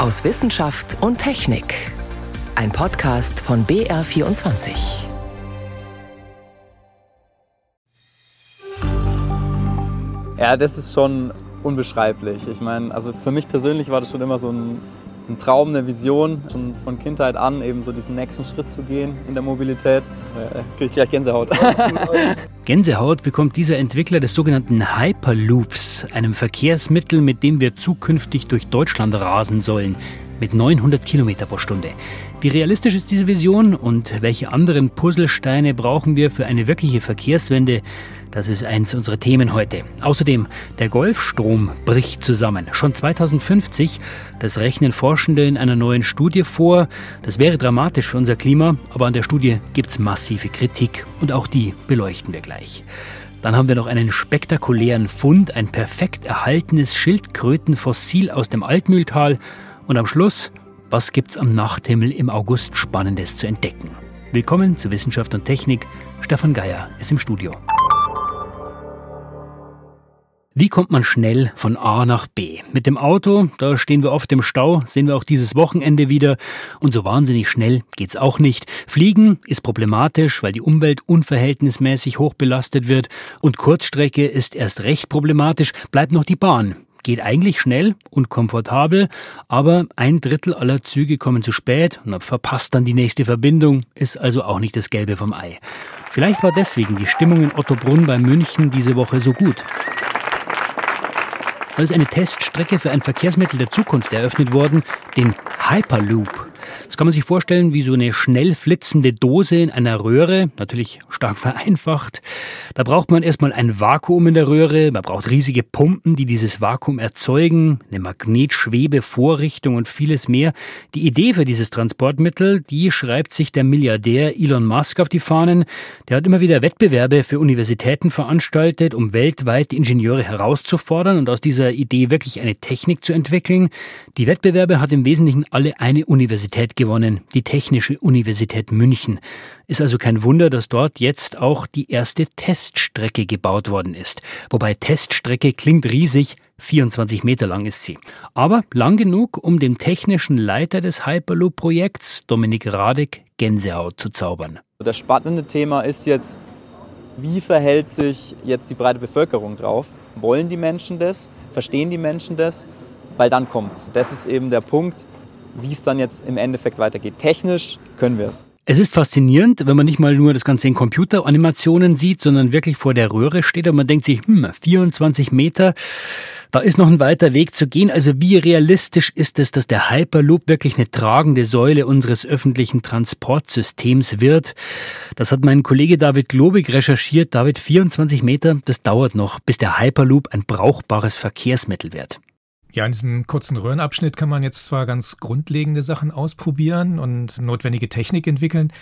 aus Wissenschaft und Technik. Ein Podcast von BR24. Ja, das ist schon unbeschreiblich. Ich meine, also für mich persönlich war das schon immer so ein ein Traum, eine Vision, schon von Kindheit an eben so diesen nächsten Schritt zu gehen in der Mobilität. Äh, kriege ich gleich Gänsehaut. Gänsehaut bekommt dieser Entwickler des sogenannten Hyperloops, einem Verkehrsmittel, mit dem wir zukünftig durch Deutschland rasen sollen, mit 900 Kilometer pro Stunde. Wie realistisch ist diese Vision und welche anderen Puzzlesteine brauchen wir für eine wirkliche Verkehrswende? Das ist eins unserer Themen heute. Außerdem, der Golfstrom bricht zusammen. Schon 2050, das rechnen Forschende in einer neuen Studie vor. Das wäre dramatisch für unser Klima, aber an der Studie gibt es massive Kritik und auch die beleuchten wir gleich. Dann haben wir noch einen spektakulären Fund, ein perfekt erhaltenes Schildkrötenfossil aus dem Altmühltal. Und am Schluss, was gibt's am Nachthimmel im August Spannendes zu entdecken? Willkommen zu Wissenschaft und Technik. Stefan Geier ist im Studio. Wie kommt man schnell von A nach B? Mit dem Auto, da stehen wir oft im Stau, sehen wir auch dieses Wochenende wieder. Und so wahnsinnig schnell geht's auch nicht. Fliegen ist problematisch, weil die Umwelt unverhältnismäßig hoch belastet wird. Und Kurzstrecke ist erst recht problematisch, bleibt noch die Bahn. Geht eigentlich schnell und komfortabel, aber ein Drittel aller Züge kommen zu spät und verpasst dann die nächste Verbindung, ist also auch nicht das Gelbe vom Ei. Vielleicht war deswegen die Stimmung in Ottobrunn bei München diese Woche so gut. Da ist eine Teststrecke für ein Verkehrsmittel der Zukunft eröffnet worden, den Hyperloop. Das kann man sich vorstellen wie so eine schnell flitzende Dose in einer Röhre, natürlich stark vereinfacht. Da braucht man erstmal ein Vakuum in der Röhre, man braucht riesige Pumpen, die dieses Vakuum erzeugen, eine Magnetschwebevorrichtung und vieles mehr. Die Idee für dieses Transportmittel, die schreibt sich der Milliardär Elon Musk auf die Fahnen. Der hat immer wieder Wettbewerbe für Universitäten veranstaltet, um weltweit die Ingenieure herauszufordern und aus dieser Idee wirklich eine Technik zu entwickeln. Die Wettbewerbe hat im Wesentlichen alle eine Universität gewonnen, die Technische Universität München. Ist also kein Wunder, dass dort jetzt auch die erste Teststrecke gebaut worden ist. Wobei Teststrecke klingt riesig, 24 Meter lang ist sie. Aber lang genug, um dem technischen Leiter des Hyperloop-Projekts, Dominik Radek, Gänsehaut zu zaubern. Das spannende Thema ist jetzt, wie verhält sich jetzt die breite Bevölkerung drauf? Wollen die Menschen das? Verstehen die Menschen das? Weil dann kommt's. Das ist eben der Punkt, wie es dann jetzt im Endeffekt weitergeht. Technisch können wir es. Es ist faszinierend, wenn man nicht mal nur das Ganze in Computeranimationen sieht, sondern wirklich vor der Röhre steht und man denkt sich, hm, 24 Meter, da ist noch ein weiter Weg zu gehen. Also wie realistisch ist es, dass der Hyperloop wirklich eine tragende Säule unseres öffentlichen Transportsystems wird? Das hat mein Kollege David Globig recherchiert. David, 24 Meter, das dauert noch, bis der Hyperloop ein brauchbares Verkehrsmittel wird. Ja, in diesem kurzen Röhrenabschnitt kann man jetzt zwar ganz grundlegende Sachen ausprobieren und notwendige Technik entwickeln.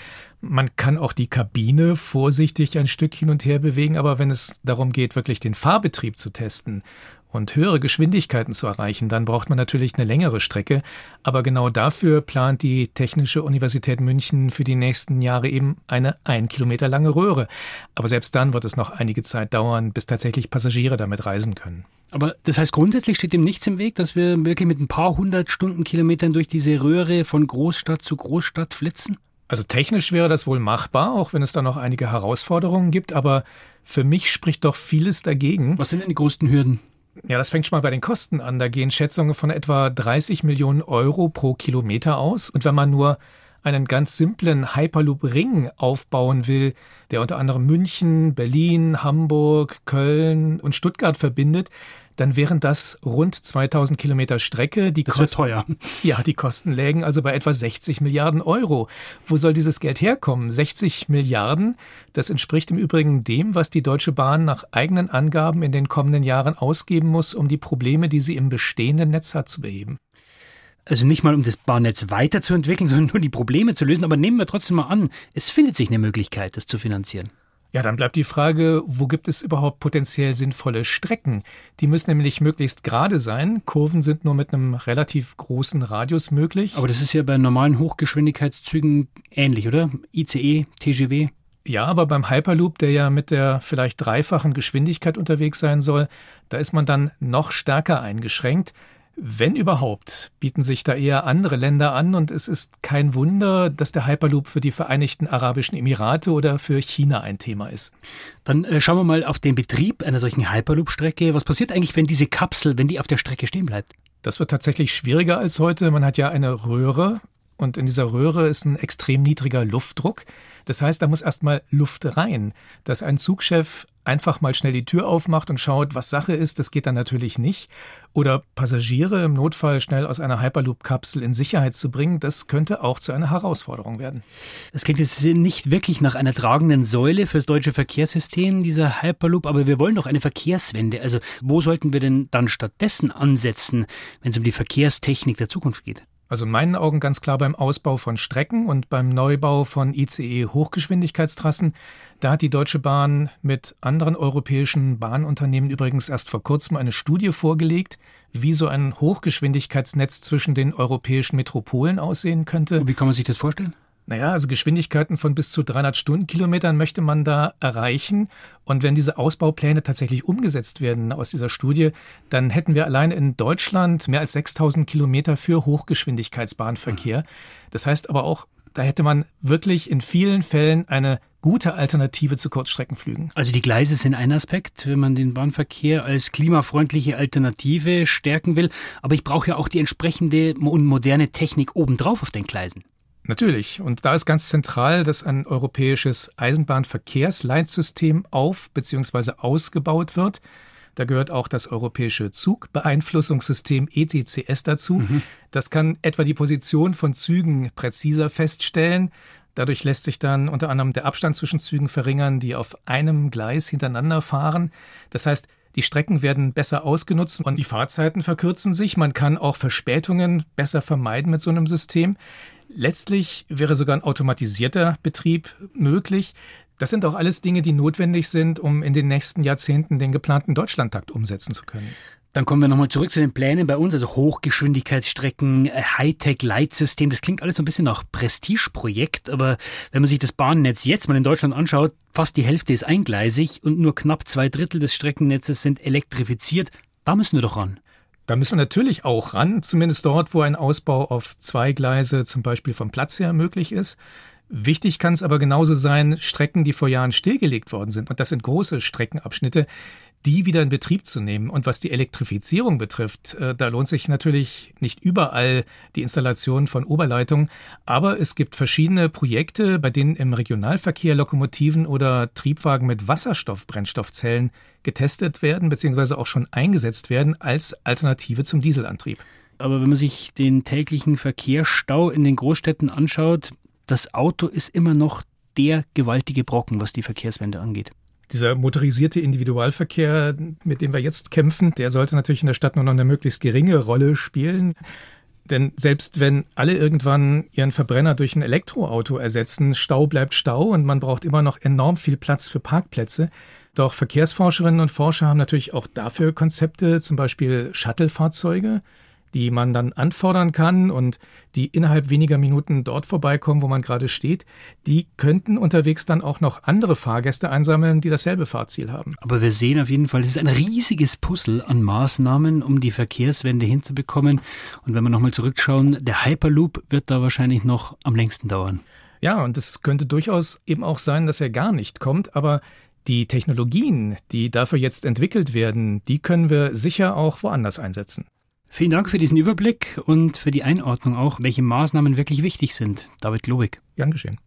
Man kann auch die Kabine vorsichtig ein Stück hin und her bewegen, aber wenn es darum geht, wirklich den Fahrbetrieb zu testen und höhere Geschwindigkeiten zu erreichen, dann braucht man natürlich eine längere Strecke. Aber genau dafür plant die Technische Universität München für die nächsten Jahre eben eine ein Kilometer lange Röhre. Aber selbst dann wird es noch einige Zeit dauern, bis tatsächlich Passagiere damit reisen können. Aber das heißt, grundsätzlich steht dem nichts im Weg, dass wir wirklich mit ein paar hundert Stundenkilometern durch diese Röhre von Großstadt zu Großstadt flitzen? Also technisch wäre das wohl machbar, auch wenn es da noch einige Herausforderungen gibt, aber für mich spricht doch vieles dagegen. Was sind denn die größten Hürden? Ja, das fängt schon mal bei den Kosten an. Da gehen Schätzungen von etwa 30 Millionen Euro pro Kilometer aus. Und wenn man nur einen ganz simplen Hyperloop-Ring aufbauen will, der unter anderem München, Berlin, Hamburg, Köln und Stuttgart verbindet, dann wären das rund 2000 Kilometer Strecke. Die das wird teuer. Ja, die Kosten lägen also bei etwa 60 Milliarden Euro. Wo soll dieses Geld herkommen? 60 Milliarden? Das entspricht im Übrigen dem, was die Deutsche Bahn nach eigenen Angaben in den kommenden Jahren ausgeben muss, um die Probleme, die sie im bestehenden Netz hat, zu beheben. Also nicht mal um das Bahnnetz weiterzuentwickeln, sondern nur die Probleme zu lösen. Aber nehmen wir trotzdem mal an, es findet sich eine Möglichkeit, das zu finanzieren. Ja, dann bleibt die Frage, wo gibt es überhaupt potenziell sinnvolle Strecken? Die müssen nämlich möglichst gerade sein. Kurven sind nur mit einem relativ großen Radius möglich. Aber das ist ja bei normalen Hochgeschwindigkeitszügen ähnlich, oder? ICE, TGW? Ja, aber beim Hyperloop, der ja mit der vielleicht dreifachen Geschwindigkeit unterwegs sein soll, da ist man dann noch stärker eingeschränkt. Wenn überhaupt, bieten sich da eher andere Länder an und es ist kein Wunder, dass der Hyperloop für die Vereinigten Arabischen Emirate oder für China ein Thema ist. Dann äh, schauen wir mal auf den Betrieb einer solchen Hyperloop-Strecke. Was passiert eigentlich, wenn diese Kapsel, wenn die auf der Strecke stehen bleibt? Das wird tatsächlich schwieriger als heute. Man hat ja eine Röhre und in dieser Röhre ist ein extrem niedriger Luftdruck. Das heißt, da muss erstmal Luft rein. Dass ein Zugchef einfach mal schnell die Tür aufmacht und schaut, was Sache ist, das geht dann natürlich nicht. Oder Passagiere im Notfall schnell aus einer Hyperloop-Kapsel in Sicherheit zu bringen, das könnte auch zu einer Herausforderung werden. Das klingt jetzt nicht wirklich nach einer tragenden Säule fürs deutsche Verkehrssystem, dieser Hyperloop, aber wir wollen doch eine Verkehrswende. Also wo sollten wir denn dann stattdessen ansetzen, wenn es um die Verkehrstechnik der Zukunft geht? Also in meinen Augen ganz klar beim Ausbau von Strecken und beim Neubau von ICE Hochgeschwindigkeitstrassen. Da hat die Deutsche Bahn mit anderen europäischen Bahnunternehmen übrigens erst vor kurzem eine Studie vorgelegt, wie so ein Hochgeschwindigkeitsnetz zwischen den europäischen Metropolen aussehen könnte. Und wie kann man sich das vorstellen? Naja, also Geschwindigkeiten von bis zu 300 Stundenkilometern möchte man da erreichen. Und wenn diese Ausbaupläne tatsächlich umgesetzt werden aus dieser Studie, dann hätten wir allein in Deutschland mehr als 6000 Kilometer für Hochgeschwindigkeitsbahnverkehr. Das heißt aber auch, da hätte man wirklich in vielen Fällen eine gute Alternative zu Kurzstreckenflügen. Also die Gleise sind ein Aspekt, wenn man den Bahnverkehr als klimafreundliche Alternative stärken will. Aber ich brauche ja auch die entsprechende und moderne Technik obendrauf auf den Gleisen. Natürlich. Und da ist ganz zentral, dass ein europäisches Eisenbahnverkehrsleitsystem auf bzw. ausgebaut wird. Da gehört auch das europäische Zugbeeinflussungssystem ETCS dazu. Mhm. Das kann etwa die Position von Zügen präziser feststellen. Dadurch lässt sich dann unter anderem der Abstand zwischen Zügen verringern, die auf einem Gleis hintereinander fahren. Das heißt, die Strecken werden besser ausgenutzt und die Fahrzeiten verkürzen sich. Man kann auch Verspätungen besser vermeiden mit so einem System. Letztlich wäre sogar ein automatisierter Betrieb möglich. Das sind auch alles Dinge, die notwendig sind, um in den nächsten Jahrzehnten den geplanten Deutschlandtakt umsetzen zu können. Dann kommen wir nochmal zurück zu den Plänen bei uns, also Hochgeschwindigkeitsstrecken, Hightech-Leitsystem. Das klingt alles so ein bisschen nach Prestigeprojekt, aber wenn man sich das Bahnnetz jetzt mal in Deutschland anschaut, fast die Hälfte ist eingleisig und nur knapp zwei Drittel des Streckennetzes sind elektrifiziert. Da müssen wir doch ran. Da müssen wir natürlich auch ran, zumindest dort, wo ein Ausbau auf zwei Gleise zum Beispiel vom Platz her möglich ist. Wichtig kann es aber genauso sein, Strecken, die vor Jahren stillgelegt worden sind. Und das sind große Streckenabschnitte, die wieder in Betrieb zu nehmen. Und was die Elektrifizierung betrifft, äh, da lohnt sich natürlich nicht überall die Installation von Oberleitungen, aber es gibt verschiedene Projekte, bei denen im Regionalverkehr Lokomotiven oder Triebwagen mit Wasserstoffbrennstoffzellen getestet werden bzw. auch schon eingesetzt werden als Alternative zum Dieselantrieb. Aber wenn man sich den täglichen Verkehrsstau in den Großstädten anschaut, das Auto ist immer noch der gewaltige Brocken, was die Verkehrswende angeht. Dieser motorisierte Individualverkehr, mit dem wir jetzt kämpfen, der sollte natürlich in der Stadt nur noch eine möglichst geringe Rolle spielen. Denn selbst wenn alle irgendwann ihren Verbrenner durch ein Elektroauto ersetzen, Stau bleibt Stau und man braucht immer noch enorm viel Platz für Parkplätze. Doch Verkehrsforscherinnen und Forscher haben natürlich auch dafür Konzepte, zum Beispiel Shuttle-Fahrzeuge, die man dann anfordern kann und die innerhalb weniger Minuten dort vorbeikommen, wo man gerade steht, die könnten unterwegs dann auch noch andere Fahrgäste einsammeln, die dasselbe Fahrziel haben. Aber wir sehen auf jeden Fall, es ist ein riesiges Puzzle an Maßnahmen, um die Verkehrswende hinzubekommen. Und wenn wir nochmal zurückschauen, der Hyperloop wird da wahrscheinlich noch am längsten dauern. Ja, und es könnte durchaus eben auch sein, dass er gar nicht kommt, aber die Technologien, die dafür jetzt entwickelt werden, die können wir sicher auch woanders einsetzen. Vielen Dank für diesen Überblick und für die Einordnung auch, welche Maßnahmen wirklich wichtig sind. David Globig. Gern geschehen.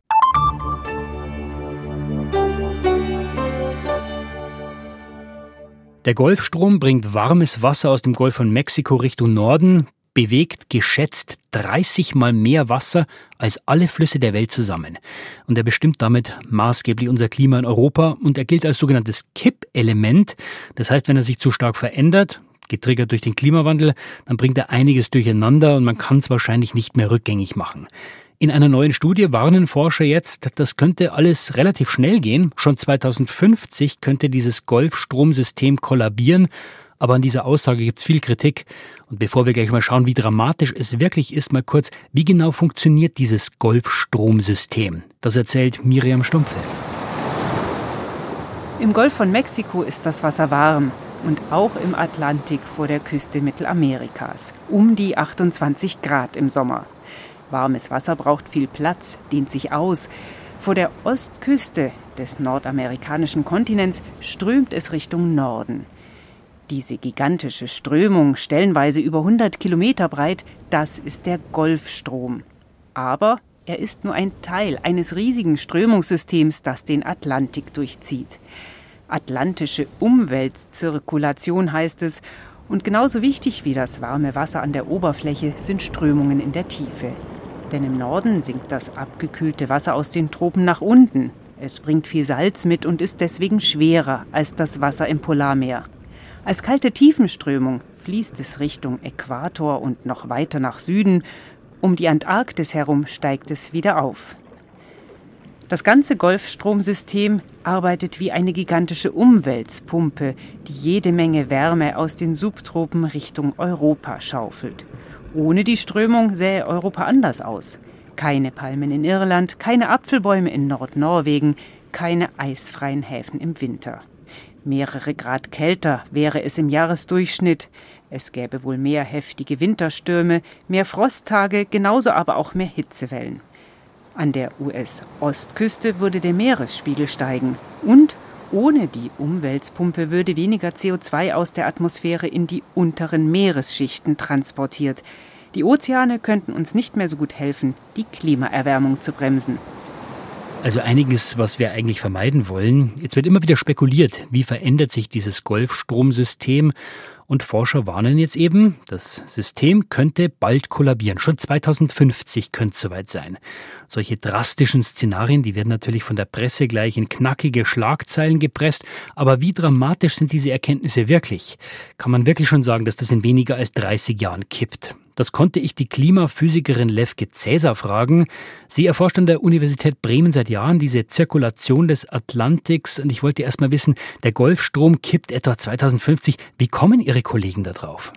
Der Golfstrom bringt warmes Wasser aus dem Golf von Mexiko Richtung Norden, bewegt geschätzt 30 mal mehr Wasser als alle Flüsse der Welt zusammen. Und er bestimmt damit maßgeblich unser Klima in Europa und er gilt als sogenanntes Kippelement. Das heißt, wenn er sich zu stark verändert, getriggert durch den Klimawandel, dann bringt er einiges durcheinander und man kann es wahrscheinlich nicht mehr rückgängig machen. In einer neuen Studie warnen Forscher jetzt, das könnte alles relativ schnell gehen. Schon 2050 könnte dieses Golfstromsystem kollabieren. Aber an dieser Aussage gibt es viel Kritik. Und bevor wir gleich mal schauen, wie dramatisch es wirklich ist, mal kurz, wie genau funktioniert dieses Golfstromsystem? Das erzählt Miriam Stumpfe. Im Golf von Mexiko ist das Wasser warm. Und auch im Atlantik vor der Küste Mittelamerikas. Um die 28 Grad im Sommer. Warmes Wasser braucht viel Platz, dehnt sich aus. Vor der Ostküste des nordamerikanischen Kontinents strömt es Richtung Norden. Diese gigantische Strömung, stellenweise über 100 Kilometer breit, das ist der Golfstrom. Aber er ist nur ein Teil eines riesigen Strömungssystems, das den Atlantik durchzieht. Atlantische Umweltzirkulation heißt es, und genauso wichtig wie das warme Wasser an der Oberfläche sind Strömungen in der Tiefe. Denn im Norden sinkt das abgekühlte Wasser aus den Tropen nach unten. Es bringt viel Salz mit und ist deswegen schwerer als das Wasser im Polarmeer. Als kalte Tiefenströmung fließt es Richtung Äquator und noch weiter nach Süden. Um die Antarktis herum steigt es wieder auf. Das ganze Golfstromsystem arbeitet wie eine gigantische Umweltpumpe, die jede Menge Wärme aus den Subtropen Richtung Europa schaufelt. Ohne die Strömung sähe Europa anders aus. Keine Palmen in Irland, keine Apfelbäume in Nordnorwegen, keine eisfreien Häfen im Winter. Mehrere Grad kälter wäre es im Jahresdurchschnitt. Es gäbe wohl mehr heftige Winterstürme, mehr Frosttage, genauso aber auch mehr Hitzewellen. An der US-Ostküste würde der Meeresspiegel steigen und ohne die Umweltpumpe würde weniger CO2 aus der Atmosphäre in die unteren Meeresschichten transportiert. Die Ozeane könnten uns nicht mehr so gut helfen, die Klimaerwärmung zu bremsen. Also einiges, was wir eigentlich vermeiden wollen. Jetzt wird immer wieder spekuliert, wie verändert sich dieses Golfstromsystem. Und Forscher warnen jetzt eben, das System könnte bald kollabieren. Schon 2050 könnte es soweit sein. Solche drastischen Szenarien, die werden natürlich von der Presse gleich in knackige Schlagzeilen gepresst. Aber wie dramatisch sind diese Erkenntnisse wirklich? Kann man wirklich schon sagen, dass das in weniger als 30 Jahren kippt? Das konnte ich die Klimaphysikerin Levke Cäsar fragen. Sie erforscht an der Universität Bremen seit Jahren diese Zirkulation des Atlantiks und ich wollte erst mal wissen, der Golfstrom kippt etwa 2050. Wie kommen Ihre Kollegen da drauf?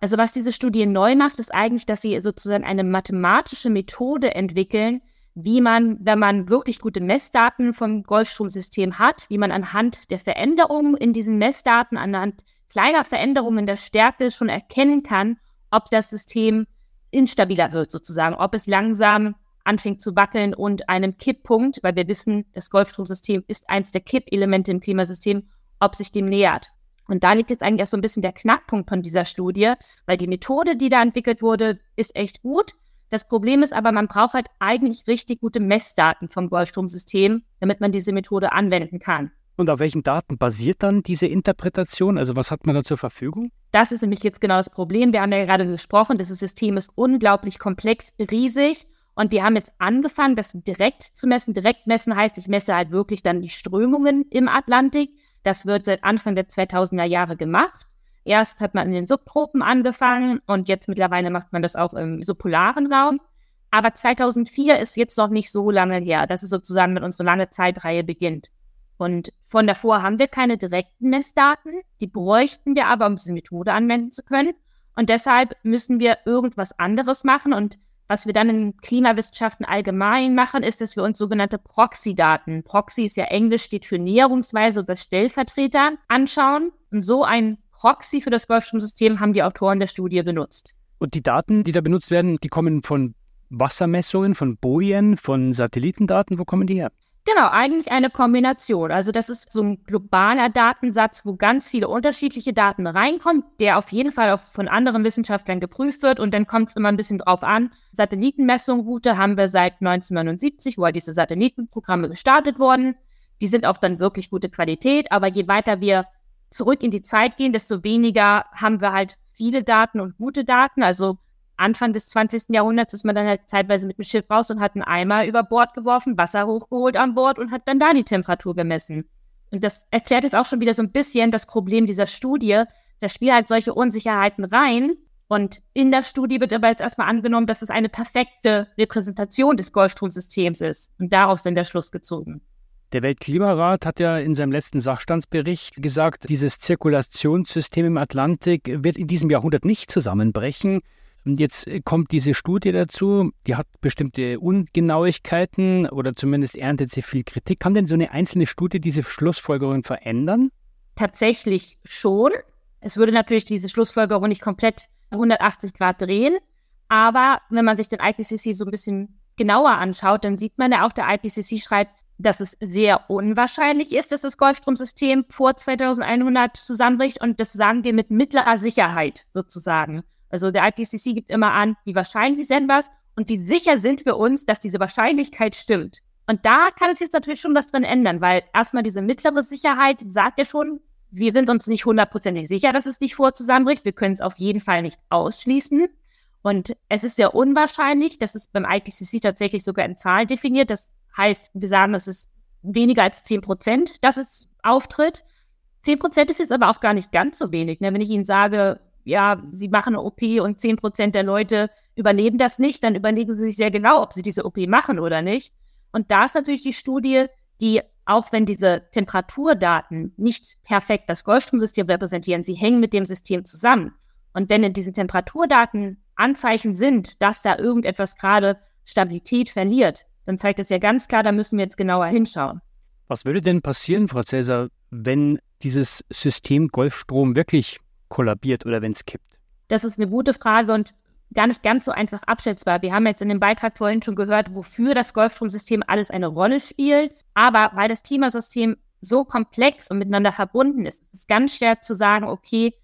Also was diese Studie neu macht, ist eigentlich, dass sie sozusagen eine mathematische Methode entwickeln, wie man, wenn man wirklich gute Messdaten vom Golfstromsystem hat, wie man anhand der Veränderungen in diesen Messdaten, anhand kleiner Veränderungen in der Stärke schon erkennen kann, ob das System instabiler wird sozusagen, ob es langsam anfängt zu wackeln und einem Kipppunkt, weil wir wissen, das Golfstromsystem ist eins der Kippelemente im Klimasystem, ob sich dem nähert. Und da liegt jetzt eigentlich erst so ein bisschen der Knackpunkt von dieser Studie, weil die Methode, die da entwickelt wurde, ist echt gut. Das Problem ist aber, man braucht halt eigentlich richtig gute Messdaten vom Golfstromsystem, damit man diese Methode anwenden kann. Und auf welchen Daten basiert dann diese Interpretation? Also was hat man da zur Verfügung? Das ist nämlich jetzt genau das Problem. Wir haben ja gerade gesprochen, das System ist unglaublich komplex, riesig. Und wir haben jetzt angefangen, das direkt zu messen. Direkt messen heißt, ich messe halt wirklich dann die Strömungen im Atlantik. Das wird seit Anfang der 2000er Jahre gemacht. Erst hat man in den Subtropen angefangen und jetzt mittlerweile macht man das auch im subpolaren Raum. Aber 2004 ist jetzt noch nicht so lange her. Das ist sozusagen, wenn unsere lange Zeitreihe beginnt. Und von davor haben wir keine direkten Messdaten, die bräuchten wir aber, um diese Methode anwenden zu können. Und deshalb müssen wir irgendwas anderes machen. Und was wir dann in Klimawissenschaften allgemein machen, ist, dass wir uns sogenannte Proxy-Daten, Proxy ist ja Englisch, steht für Näherungsweise oder Stellvertreter, anschauen. Und so ein Proxy für das Golfstromsystem haben die Autoren der Studie benutzt. Und die Daten, die da benutzt werden, die kommen von Wassermessungen, von Bojen, von Satellitendaten. Wo kommen die her? Genau, eigentlich eine Kombination. Also das ist so ein globaler Datensatz, wo ganz viele unterschiedliche Daten reinkommen, der auf jeden Fall auch von anderen Wissenschaftlern geprüft wird und dann kommt es immer ein bisschen drauf an. Satellitenmessungsroute haben wir seit 1979, wo halt diese Satellitenprogramme gestartet wurden. Die sind auch dann wirklich gute Qualität, aber je weiter wir zurück in die Zeit gehen, desto weniger haben wir halt viele Daten und gute Daten. Also Anfang des 20. Jahrhunderts ist man dann halt zeitweise mit dem Schiff raus und hat einen Eimer über Bord geworfen, Wasser hochgeholt an Bord und hat dann da die Temperatur gemessen. Und das erklärt jetzt auch schon wieder so ein bisschen das Problem dieser Studie. Da spielen halt solche Unsicherheiten rein. Und in der Studie wird aber jetzt erstmal angenommen, dass es eine perfekte Repräsentation des Golfstromsystems ist. Und daraus dann der Schluss gezogen. Der Weltklimarat hat ja in seinem letzten Sachstandsbericht gesagt, dieses Zirkulationssystem im Atlantik wird in diesem Jahrhundert nicht zusammenbrechen. Und jetzt äh, kommt diese Studie dazu, die hat bestimmte Ungenauigkeiten oder zumindest erntet sie viel Kritik. Kann denn so eine einzelne Studie diese Schlussfolgerung verändern? tatsächlich schon. Es würde natürlich diese Schlussfolgerung nicht komplett 180 Grad drehen. Aber wenn man sich den IPCC so ein bisschen genauer anschaut, dann sieht man ja auch, der IPCC schreibt, dass es sehr unwahrscheinlich ist, dass das Golfstromsystem vor 2100 zusammenbricht. Und das sagen wir mit mittlerer Sicherheit sozusagen. Also der IPCC gibt immer an, wie wahrscheinlich ist etwas und wie sicher sind wir uns, dass diese Wahrscheinlichkeit stimmt. Und da kann es jetzt natürlich schon was drin ändern, weil erstmal diese mittlere Sicherheit sagt ja schon, wir sind uns nicht hundertprozentig sicher, dass es nicht vor zusammenbricht. Wir können es auf jeden Fall nicht ausschließen. Und es ist sehr unwahrscheinlich, dass es beim IPCC tatsächlich sogar in Zahlen definiert. Das heißt, wir sagen, es ist weniger als 10 Prozent, dass es auftritt. 10 Prozent ist jetzt aber auch gar nicht ganz so wenig. Ne? Wenn ich Ihnen sage, ja, Sie machen eine OP und 10 Prozent der Leute überleben das nicht, dann überlegen Sie sich sehr genau, ob Sie diese OP machen oder nicht. Und da ist natürlich die Studie, die auch wenn diese Temperaturdaten nicht perfekt das Golfstromsystem repräsentieren, sie hängen mit dem System zusammen. Und wenn in diesen Temperaturdaten Anzeichen sind, dass da irgendetwas gerade Stabilität verliert, dann zeigt es ja ganz klar, da müssen wir jetzt genauer hinschauen. Was würde denn passieren, Frau Cäsar, wenn dieses System Golfstrom wirklich kollabiert oder wenn es kippt? Das ist eine gute Frage und gar nicht ganz so einfach abschätzbar. Wir haben jetzt in dem Beitrag vorhin schon gehört, wofür das Golfstromsystem alles eine Rolle spielt. Aber weil das Klimasystem so komplex und miteinander verbunden ist, ist es ganz schwer zu sagen, okay,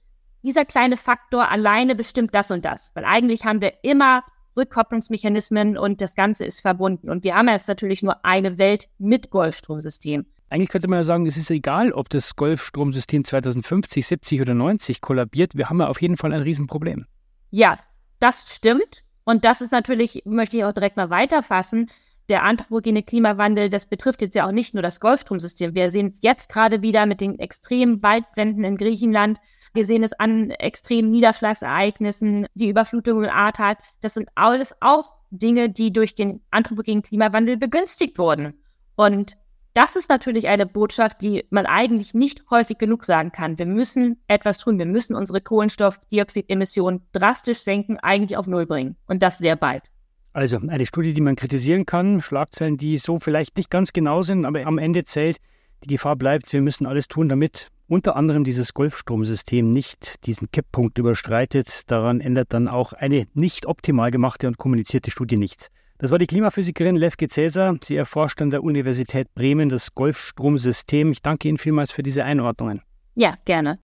dieser kleine Faktor alleine bestimmt das und das. Weil eigentlich haben wir immer Rückkopplungsmechanismen und das Ganze ist verbunden. Und wir haben jetzt natürlich nur eine Welt mit Golfstromsystem. Eigentlich könnte man ja sagen, es ist egal, ob das Golfstromsystem 2050, 70 oder 90 kollabiert. Wir haben ja auf jeden Fall ein Riesenproblem. Ja, das stimmt. Und das ist natürlich, möchte ich auch direkt mal weiterfassen, der anthropogene Klimawandel, das betrifft jetzt ja auch nicht nur das Golfstromsystem. Wir sehen es jetzt gerade wieder mit den extremen Waldbränden in Griechenland. Wir sehen es an extremen Niederschlagsereignissen, die Überflutung im Ahrtal. Das sind alles auch Dinge, die durch den anthropogenen Klimawandel begünstigt wurden. Und das ist natürlich eine Botschaft, die man eigentlich nicht häufig genug sagen kann. Wir müssen etwas tun. Wir müssen unsere Kohlenstoffdioxidemissionen drastisch senken, eigentlich auf Null bringen. Und das sehr bald. Also eine Studie, die man kritisieren kann, Schlagzeilen, die so vielleicht nicht ganz genau sind, aber am Ende zählt, die Gefahr bleibt, wir müssen alles tun, damit unter anderem dieses Golfstromsystem nicht diesen Kipppunkt überstreitet. Daran ändert dann auch eine nicht optimal gemachte und kommunizierte Studie nichts. Das war die Klimaphysikerin Levke Cäsar. Sie erforscht an der Universität Bremen das Golfstromsystem. Ich danke Ihnen vielmals für diese Einordnungen. Ja, gerne.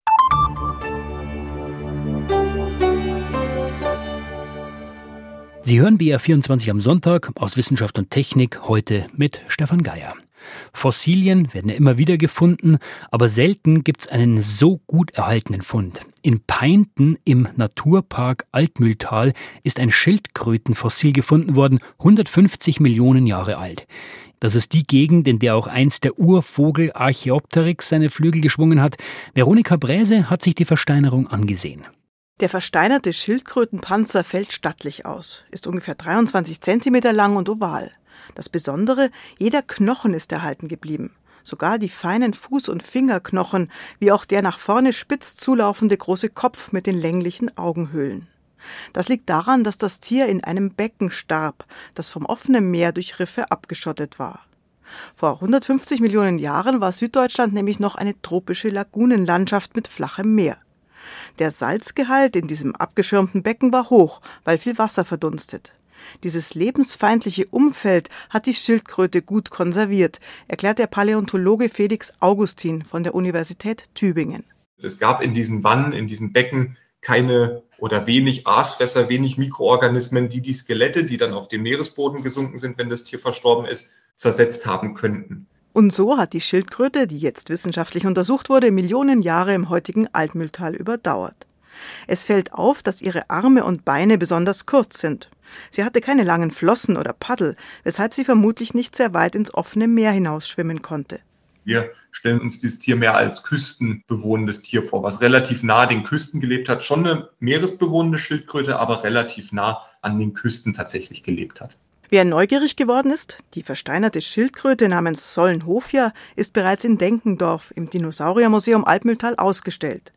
Sie hören BR24 am Sonntag aus Wissenschaft und Technik heute mit Stefan Geier. Fossilien werden ja immer wieder gefunden, aber selten gibt es einen so gut erhaltenen Fund. In Peinten im Naturpark Altmühltal ist ein Schildkrötenfossil gefunden worden, 150 Millionen Jahre alt. Das ist die Gegend, in der auch einst der Urvogel Archaeopteryx seine Flügel geschwungen hat. Veronika Bräse hat sich die Versteinerung angesehen. Der versteinerte Schildkrötenpanzer fällt stattlich aus, ist ungefähr 23 Zentimeter lang und oval. Das Besondere, jeder Knochen ist erhalten geblieben. Sogar die feinen Fuß- und Fingerknochen, wie auch der nach vorne spitz zulaufende große Kopf mit den länglichen Augenhöhlen. Das liegt daran, dass das Tier in einem Becken starb, das vom offenen Meer durch Riffe abgeschottet war. Vor 150 Millionen Jahren war Süddeutschland nämlich noch eine tropische Lagunenlandschaft mit flachem Meer. Der Salzgehalt in diesem abgeschirmten Becken war hoch, weil viel Wasser verdunstet. Dieses lebensfeindliche Umfeld hat die Schildkröte gut konserviert, erklärt der Paläontologe Felix Augustin von der Universität Tübingen. Es gab in diesen Wannen, in diesen Becken keine oder wenig Aasfresser, wenig Mikroorganismen, die die Skelette, die dann auf den Meeresboden gesunken sind, wenn das Tier verstorben ist, zersetzt haben könnten. Und so hat die Schildkröte, die jetzt wissenschaftlich untersucht wurde, Millionen Jahre im heutigen Altmühltal überdauert. Es fällt auf, dass ihre Arme und Beine besonders kurz sind. Sie hatte keine langen Flossen oder Paddel, weshalb sie vermutlich nicht sehr weit ins offene Meer hinausschwimmen konnte. Wir stellen uns dieses Tier mehr als küstenbewohnendes Tier vor, was relativ nah den Küsten gelebt hat. Schon eine meeresbewohnende Schildkröte, aber relativ nah an den Küsten tatsächlich gelebt hat. Wer neugierig geworden ist, die versteinerte Schildkröte namens Sollenhofia ist bereits in Denkendorf im Dinosauriermuseum Altmühltal ausgestellt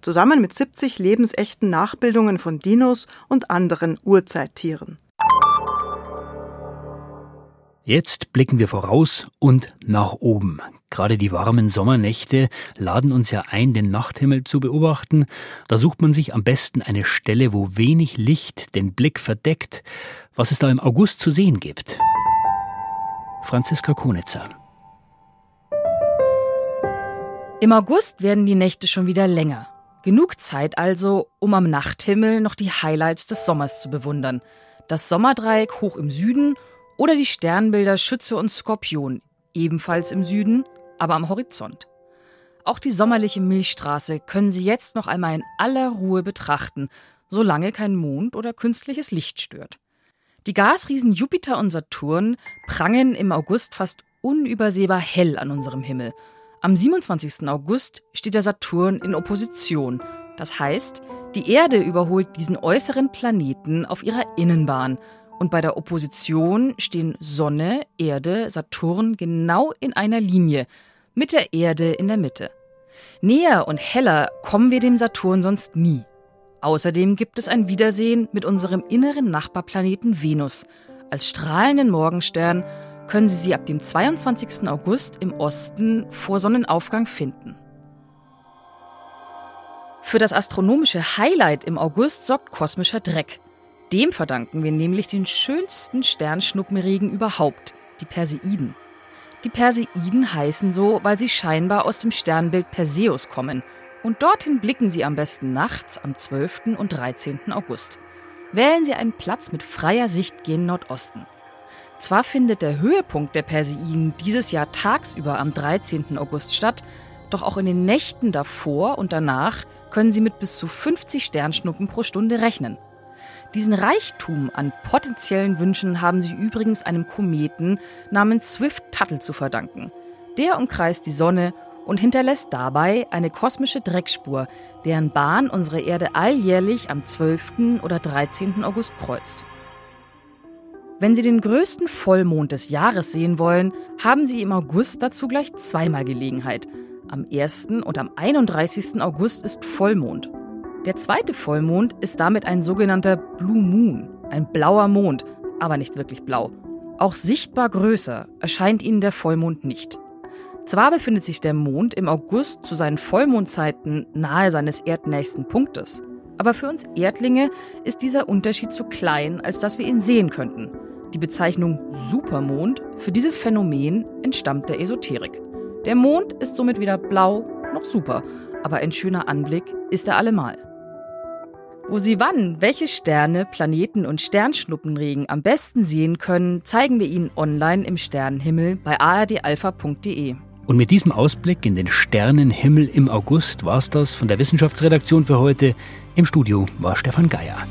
zusammen mit 70 lebensechten Nachbildungen von Dinos und anderen Urzeittieren. Jetzt blicken wir voraus und nach oben. Gerade die warmen Sommernächte laden uns ja ein, den Nachthimmel zu beobachten. Da sucht man sich am besten eine Stelle, wo wenig Licht den Blick verdeckt, was es da im August zu sehen gibt. Franziska Konitzer. Im August werden die Nächte schon wieder länger. Genug Zeit also, um am Nachthimmel noch die Highlights des Sommers zu bewundern. Das Sommerdreieck hoch im Süden oder die Sternbilder Schütze und Skorpion, ebenfalls im Süden, aber am Horizont. Auch die sommerliche Milchstraße können Sie jetzt noch einmal in aller Ruhe betrachten, solange kein Mond oder künstliches Licht stört. Die Gasriesen Jupiter und Saturn prangen im August fast unübersehbar hell an unserem Himmel. Am 27. August steht der Saturn in Opposition. Das heißt, die Erde überholt diesen äußeren Planeten auf ihrer Innenbahn und bei der Opposition stehen Sonne, Erde, Saturn genau in einer Linie, mit der Erde in der Mitte. Näher und heller kommen wir dem Saturn sonst nie. Außerdem gibt es ein Wiedersehen mit unserem inneren Nachbarplaneten Venus. Als strahlenden Morgenstern können Sie sie ab dem 22. August im Osten vor Sonnenaufgang finden. Für das astronomische Highlight im August sorgt kosmischer Dreck. Dem verdanken wir nämlich den schönsten Sternschnuppenregen überhaupt, die Perseiden. Die Perseiden heißen so, weil sie scheinbar aus dem Sternbild Perseus kommen. Und dorthin blicken Sie am besten nachts am 12. und 13. August. Wählen Sie einen Platz mit freier Sicht gen Nordosten. Zwar findet der Höhepunkt der Perseiden dieses Jahr tagsüber am 13. August statt, doch auch in den Nächten davor und danach können Sie mit bis zu 50 Sternschnuppen pro Stunde rechnen. Diesen Reichtum an potenziellen Wünschen haben sie übrigens einem Kometen namens Swift-Tuttle zu verdanken. Der umkreist die Sonne und hinterlässt dabei eine kosmische Dreckspur, deren Bahn unsere Erde alljährlich am 12. oder 13. August kreuzt. Wenn Sie den größten Vollmond des Jahres sehen wollen, haben Sie im August dazu gleich zweimal Gelegenheit. Am 1. und am 31. August ist Vollmond. Der zweite Vollmond ist damit ein sogenannter Blue Moon, ein blauer Mond, aber nicht wirklich blau. Auch sichtbar größer erscheint Ihnen der Vollmond nicht. Zwar befindet sich der Mond im August zu seinen Vollmondzeiten nahe seines erdnächsten Punktes, aber für uns Erdlinge ist dieser Unterschied zu klein, als dass wir ihn sehen könnten. Die Bezeichnung Supermond für dieses Phänomen entstammt der Esoterik. Der Mond ist somit weder blau noch super, aber ein schöner Anblick ist er allemal. Wo Sie wann welche Sterne, Planeten und Sternschnuppenregen am besten sehen können, zeigen wir Ihnen online im Sternenhimmel bei ardalpha.de. Und mit diesem Ausblick in den Sternenhimmel im August war es das von der Wissenschaftsredaktion für heute. Im Studio war Stefan Geier.